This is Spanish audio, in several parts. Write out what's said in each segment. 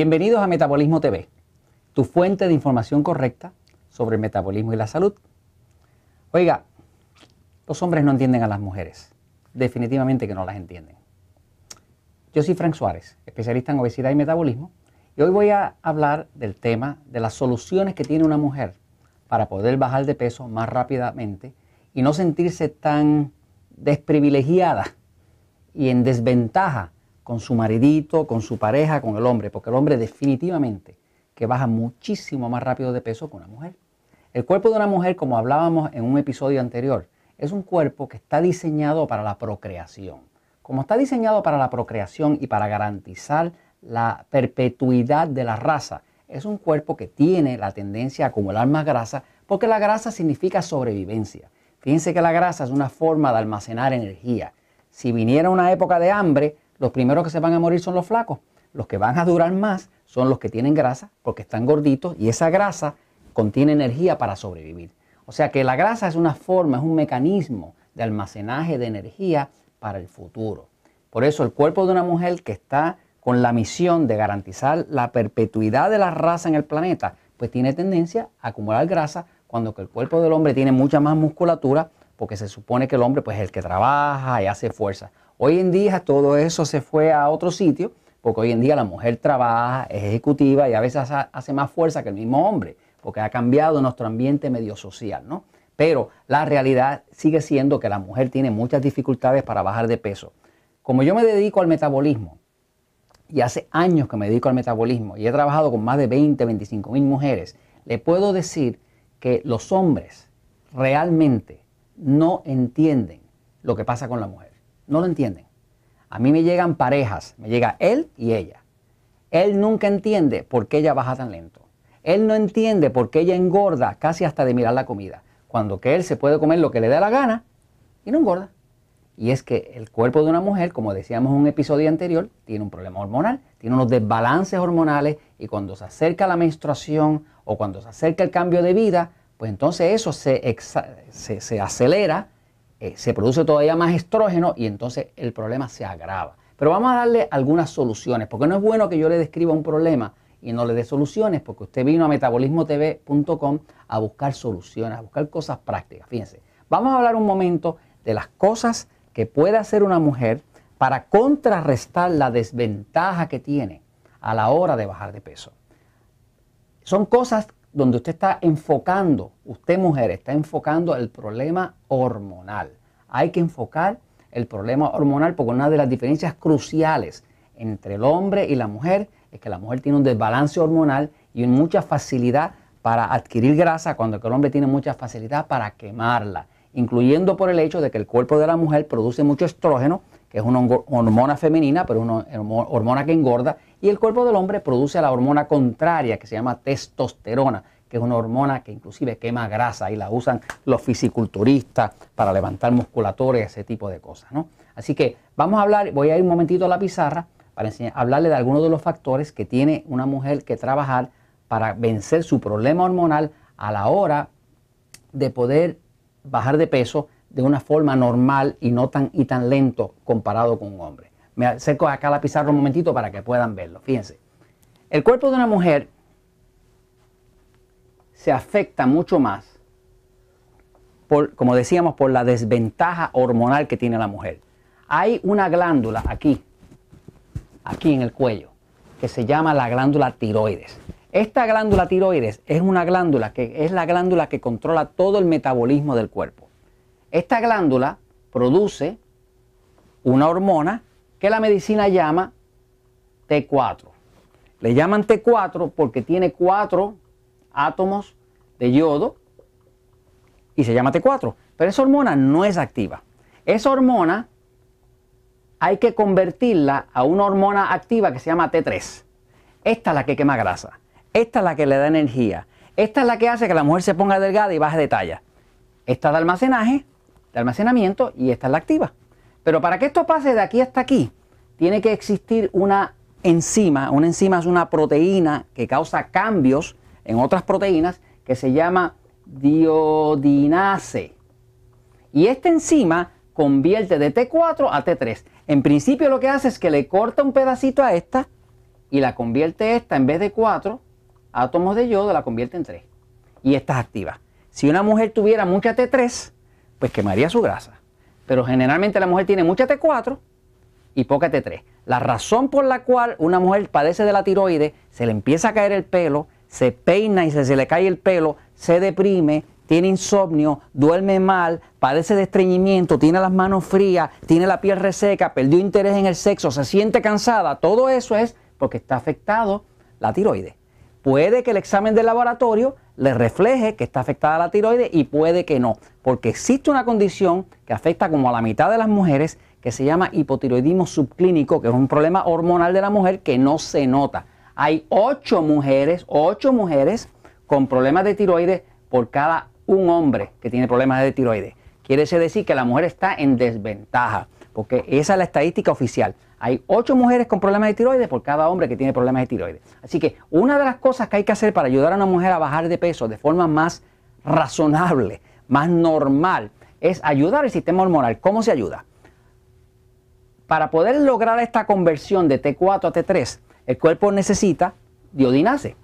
Bienvenidos a Metabolismo TV, tu fuente de información correcta sobre el metabolismo y la salud. Oiga, los hombres no entienden a las mujeres, definitivamente que no las entienden. Yo soy Frank Suárez, especialista en obesidad y metabolismo, y hoy voy a hablar del tema de las soluciones que tiene una mujer para poder bajar de peso más rápidamente y no sentirse tan desprivilegiada y en desventaja con su maridito, con su pareja, con el hombre, porque el hombre definitivamente que baja muchísimo más rápido de peso que una mujer. El cuerpo de una mujer, como hablábamos en un episodio anterior, es un cuerpo que está diseñado para la procreación. Como está diseñado para la procreación y para garantizar la perpetuidad de la raza, es un cuerpo que tiene la tendencia a acumular más grasa porque la grasa significa sobrevivencia. Fíjense que la grasa es una forma de almacenar energía. Si viniera una época de hambre, los primeros que se van a morir son los flacos. Los que van a durar más son los que tienen grasa porque están gorditos y esa grasa contiene energía para sobrevivir. O sea que la grasa es una forma, es un mecanismo de almacenaje de energía para el futuro. Por eso el cuerpo de una mujer que está con la misión de garantizar la perpetuidad de la raza en el planeta, pues tiene tendencia a acumular grasa cuando que el cuerpo del hombre tiene mucha más musculatura porque se supone que el hombre pues es el que trabaja y hace fuerza. Hoy en día todo eso se fue a otro sitio, porque hoy en día la mujer trabaja, es ejecutiva y a veces hace más fuerza que el mismo hombre, porque ha cambiado nuestro ambiente medio social, ¿no? Pero la realidad sigue siendo que la mujer tiene muchas dificultades para bajar de peso. Como yo me dedico al metabolismo, y hace años que me dedico al metabolismo, y he trabajado con más de 20, 25 mil mujeres, le puedo decir que los hombres realmente no entienden lo que pasa con la mujer no lo entienden. A mí me llegan parejas, me llega él y ella. Él nunca entiende por qué ella baja tan lento. Él no entiende por qué ella engorda casi hasta de mirar la comida, cuando que él se puede comer lo que le dé la gana y no engorda. Y es que el cuerpo de una mujer, como decíamos en un episodio anterior, tiene un problema hormonal, tiene unos desbalances hormonales y cuando se acerca la menstruación o cuando se acerca el cambio de vida, pues entonces eso se, se, se acelera eh, se produce todavía más estrógeno y entonces el problema se agrava. Pero vamos a darle algunas soluciones, porque no es bueno que yo le describa un problema y no le dé soluciones, porque usted vino a metabolismotv.com a buscar soluciones, a buscar cosas prácticas. Fíjense, vamos a hablar un momento de las cosas que puede hacer una mujer para contrarrestar la desventaja que tiene a la hora de bajar de peso. Son cosas donde usted está enfocando, usted mujer, está enfocando el problema hormonal. Hay que enfocar el problema hormonal porque una de las diferencias cruciales entre el hombre y la mujer es que la mujer tiene un desbalance hormonal y mucha facilidad para adquirir grasa cuando el hombre tiene mucha facilidad para quemarla, incluyendo por el hecho de que el cuerpo de la mujer produce mucho estrógeno, que es una hormona femenina, pero una hormona que engorda, y el cuerpo del hombre produce la hormona contraria que se llama testosterona, que es una hormona que inclusive quema grasa y la usan los fisiculturistas para levantar musculatura y ese tipo de cosas. ¿no? Así que vamos a hablar, voy a ir un momentito a la pizarra para enseñar, hablarle de algunos de los factores que tiene una mujer que trabajar para vencer su problema hormonal a la hora de poder bajar de peso de una forma normal y no tan, y tan lento comparado con un hombre. Me acerco acá a la pizarra un momentito para que puedan verlo. Fíjense. El cuerpo de una mujer se afecta mucho más, por, como decíamos, por la desventaja hormonal que tiene la mujer. Hay una glándula aquí, aquí en el cuello, que se llama la glándula tiroides. Esta glándula tiroides es una glándula que es la glándula que controla todo el metabolismo del cuerpo. Esta glándula produce una hormona que la medicina llama T4. Le llaman T4 porque tiene cuatro átomos de yodo y se llama T4. Pero esa hormona no es activa. Esa hormona hay que convertirla a una hormona activa que se llama T3. Esta es la que quema grasa. Esta es la que le da energía. Esta es la que hace que la mujer se ponga delgada y baje de talla. Esta es de almacenaje, de almacenamiento y esta es la activa. Pero para que esto pase de aquí hasta aquí, tiene que existir una enzima. Una enzima es una proteína que causa cambios en otras proteínas que se llama diodinase. Y esta enzima convierte de T4 a T3. En principio lo que hace es que le corta un pedacito a esta y la convierte esta en vez de 4 átomos de yodo, la convierte en 3. Y esta es activa. Si una mujer tuviera mucha T3, pues quemaría su grasa. Pero generalmente la mujer tiene mucha T4 y poca T3. La razón por la cual una mujer padece de la tiroides, se le empieza a caer el pelo, se peina y se, le cae el pelo, se deprime, tiene insomnio, duerme mal, padece de estreñimiento, tiene las manos frías, tiene la piel reseca, perdió interés en el sexo, se siente cansada, todo eso es porque está afectado la tiroides. Puede que el examen del laboratorio le refleje que está afectada la tiroides y puede que no, porque existe una condición que afecta como a la mitad de las mujeres que se llama hipotiroidismo subclínico, que es un problema hormonal de la mujer que no se nota. Hay ocho mujeres, ocho mujeres con problemas de tiroides por cada un hombre que tiene problemas de tiroides. Quiere decir que la mujer está en desventaja, porque esa es la estadística oficial. Hay ocho mujeres con problemas de tiroides por cada hombre que tiene problemas de tiroides. Así que una de las cosas que hay que hacer para ayudar a una mujer a bajar de peso de forma más razonable, más normal, es ayudar al sistema hormonal. ¿Cómo se ayuda? Para poder lograr esta conversión de T4 a T3, el cuerpo necesita diodinase.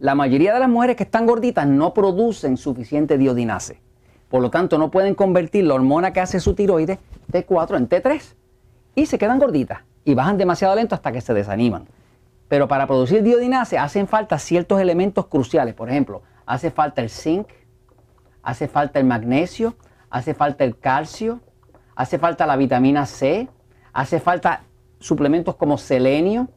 La mayoría de las mujeres que están gorditas no producen suficiente diodinase. Por lo tanto, no pueden convertir la hormona que hace su tiroides T4 en T3 y se quedan gorditas y bajan demasiado lento hasta que se desaniman. Pero para producir diodinase hacen falta ciertos elementos cruciales. Por ejemplo, hace falta el zinc, hace falta el magnesio, hace falta el calcio, hace falta la vitamina C, hace falta suplementos como selenio.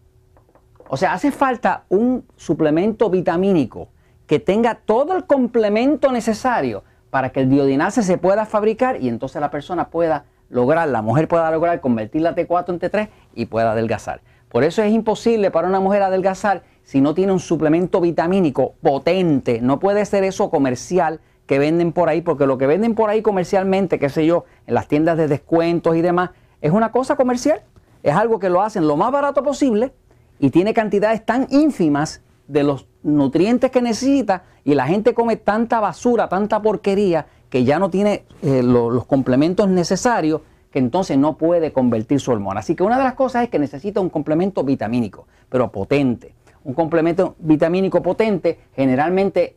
O sea, hace falta un suplemento vitamínico que tenga todo el complemento necesario para que el diodinase se pueda fabricar y entonces la persona pueda lograr, la mujer pueda lograr convertir la T4 en T3 y pueda adelgazar. Por eso es imposible para una mujer adelgazar si no tiene un suplemento vitamínico potente. No puede ser eso comercial que venden por ahí, porque lo que venden por ahí comercialmente, qué sé yo, en las tiendas de descuentos y demás, es una cosa comercial. Es algo que lo hacen lo más barato posible y tiene cantidades tan ínfimas de los nutrientes que necesita y la gente come tanta basura, tanta porquería que ya no tiene eh, los complementos necesarios, que entonces no puede convertir su hormona. Así que una de las cosas es que necesita un complemento vitamínico, pero potente. Un complemento vitamínico potente, generalmente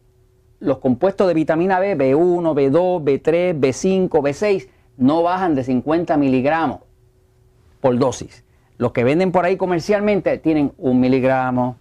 los compuestos de vitamina B, B1, B2, B3, B5, B6, no bajan de 50 miligramos por dosis. Los que venden por ahí comercialmente tienen un miligramo,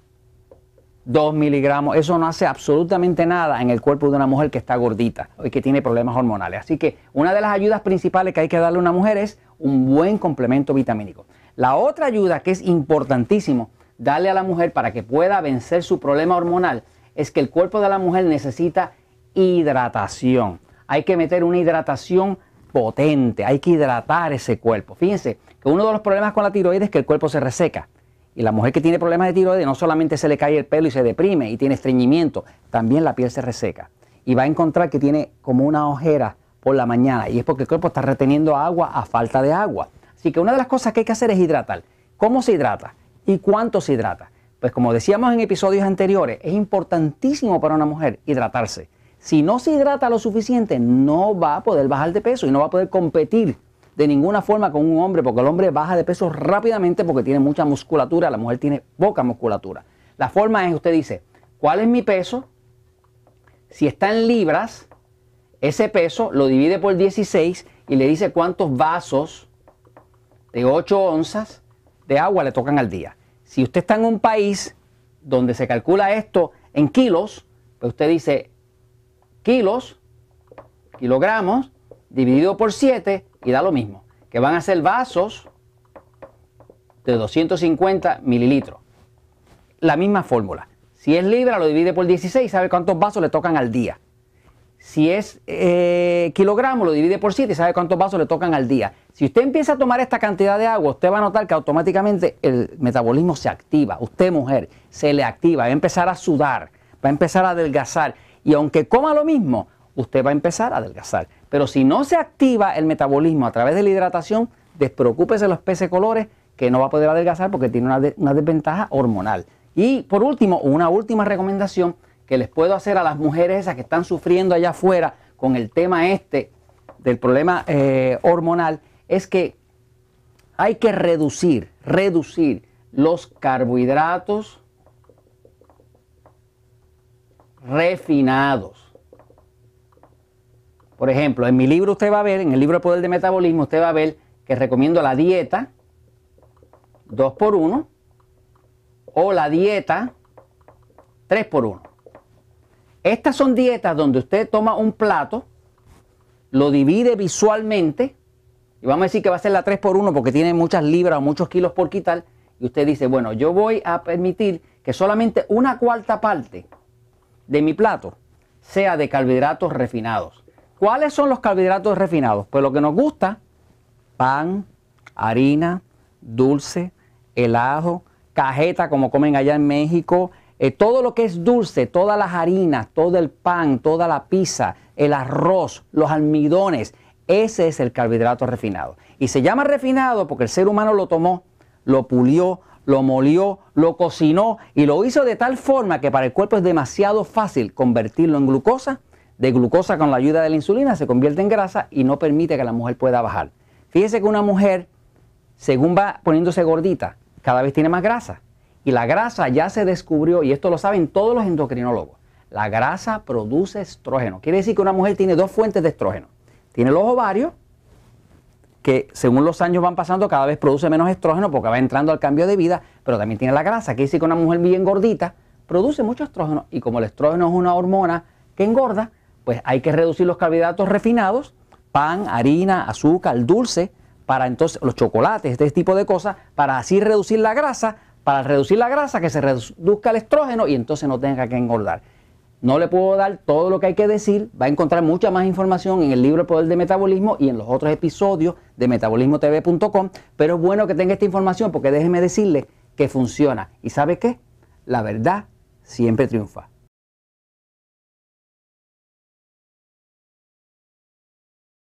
2 miligramos, eso no hace absolutamente nada en el cuerpo de una mujer que está gordita y que tiene problemas hormonales. Así que una de las ayudas principales que hay que darle a una mujer es un buen complemento vitamínico. La otra ayuda que es importantísimo darle a la mujer para que pueda vencer su problema hormonal es que el cuerpo de la mujer necesita hidratación. Hay que meter una hidratación potente, hay que hidratar ese cuerpo. Fíjense que uno de los problemas con la tiroides es que el cuerpo se reseca. Y la mujer que tiene problemas de tiroides no solamente se le cae el pelo y se deprime y tiene estreñimiento, también la piel se reseca. Y va a encontrar que tiene como una ojera por la mañana y es porque el cuerpo está reteniendo agua a falta de agua. Así que una de las cosas que hay que hacer es hidratar. ¿Cómo se hidrata? ¿Y cuánto se hidrata? Pues como decíamos en episodios anteriores, es importantísimo para una mujer hidratarse. Si no se hidrata lo suficiente, no va a poder bajar de peso y no va a poder competir de ninguna forma con un hombre, porque el hombre baja de peso rápidamente porque tiene mucha musculatura, la mujer tiene poca musculatura. La forma es, usted dice, ¿cuál es mi peso? Si está en libras, ese peso lo divide por 16 y le dice cuántos vasos de 8 onzas de agua le tocan al día. Si usted está en un país donde se calcula esto en kilos, pues usted dice kilos, kilogramos, dividido por 7 y da lo mismo, que van a ser vasos de 250 mililitros. La misma fórmula. Si es libra, lo divide por 16 sabe cuántos vasos le tocan al día. Si es eh, kilogramo, lo divide por 7 y sabe cuántos vasos le tocan al día. Si usted empieza a tomar esta cantidad de agua, usted va a notar que automáticamente el metabolismo se activa. Usted, mujer, se le activa, va a empezar a sudar, va a empezar a adelgazar. Y aunque coma lo mismo, usted va a empezar a adelgazar. Pero si no se activa el metabolismo a través de la hidratación, despreocúpese de los peces colores que no va a poder adelgazar porque tiene una, desventaja hormonal. Y por último, una última recomendación que les puedo hacer a las mujeres esas que están sufriendo allá afuera con el tema este del problema eh, hormonal es que hay que reducir, reducir los carbohidratos refinados. Por ejemplo, en mi libro usted va a ver, en el libro El Poder de Metabolismo, usted va a ver que recomiendo la dieta 2x1 o la dieta 3x1. Estas son dietas donde usted toma un plato, lo divide visualmente, y vamos a decir que va a ser la 3x1 porque tiene muchas libras o muchos kilos por quitar, y usted dice, bueno, yo voy a permitir que solamente una cuarta parte de mi plato sea de carbohidratos refinados. ¿Cuáles son los carbohidratos refinados? Pues lo que nos gusta, pan, harina, dulce, helado, cajeta como comen allá en México, eh, todo lo que es dulce, todas las harinas, todo el pan, toda la pizza, el arroz, los almidones, ese es el carbohidrato refinado. Y se llama refinado porque el ser humano lo tomó, lo pulió, lo molió, lo cocinó y lo hizo de tal forma que para el cuerpo es demasiado fácil convertirlo en glucosa. De glucosa con la ayuda de la insulina se convierte en grasa y no permite que la mujer pueda bajar. Fíjese que una mujer, según va poniéndose gordita, cada vez tiene más grasa. Y la grasa ya se descubrió, y esto lo saben todos los endocrinólogos, la grasa produce estrógeno. Quiere decir que una mujer tiene dos fuentes de estrógeno. Tiene los ovarios, que según los años van pasando cada vez produce menos estrógeno porque va entrando al cambio de vida, pero también tiene la grasa. Quiere decir que una mujer bien gordita produce mucho estrógeno y como el estrógeno es una hormona que engorda, pues hay que reducir los carbohidratos refinados, pan, harina, azúcar, dulce, para entonces los chocolates, este tipo de cosas, para así reducir la grasa, para reducir la grasa que se reduzca el estrógeno y entonces no tenga que engordar. No le puedo dar todo lo que hay que decir, va a encontrar mucha más información en el libro El Poder de Metabolismo y en los otros episodios de metabolismotv.com, pero es bueno que tenga esta información porque déjeme decirle que funciona. ¿Y sabe qué? La verdad siempre triunfa.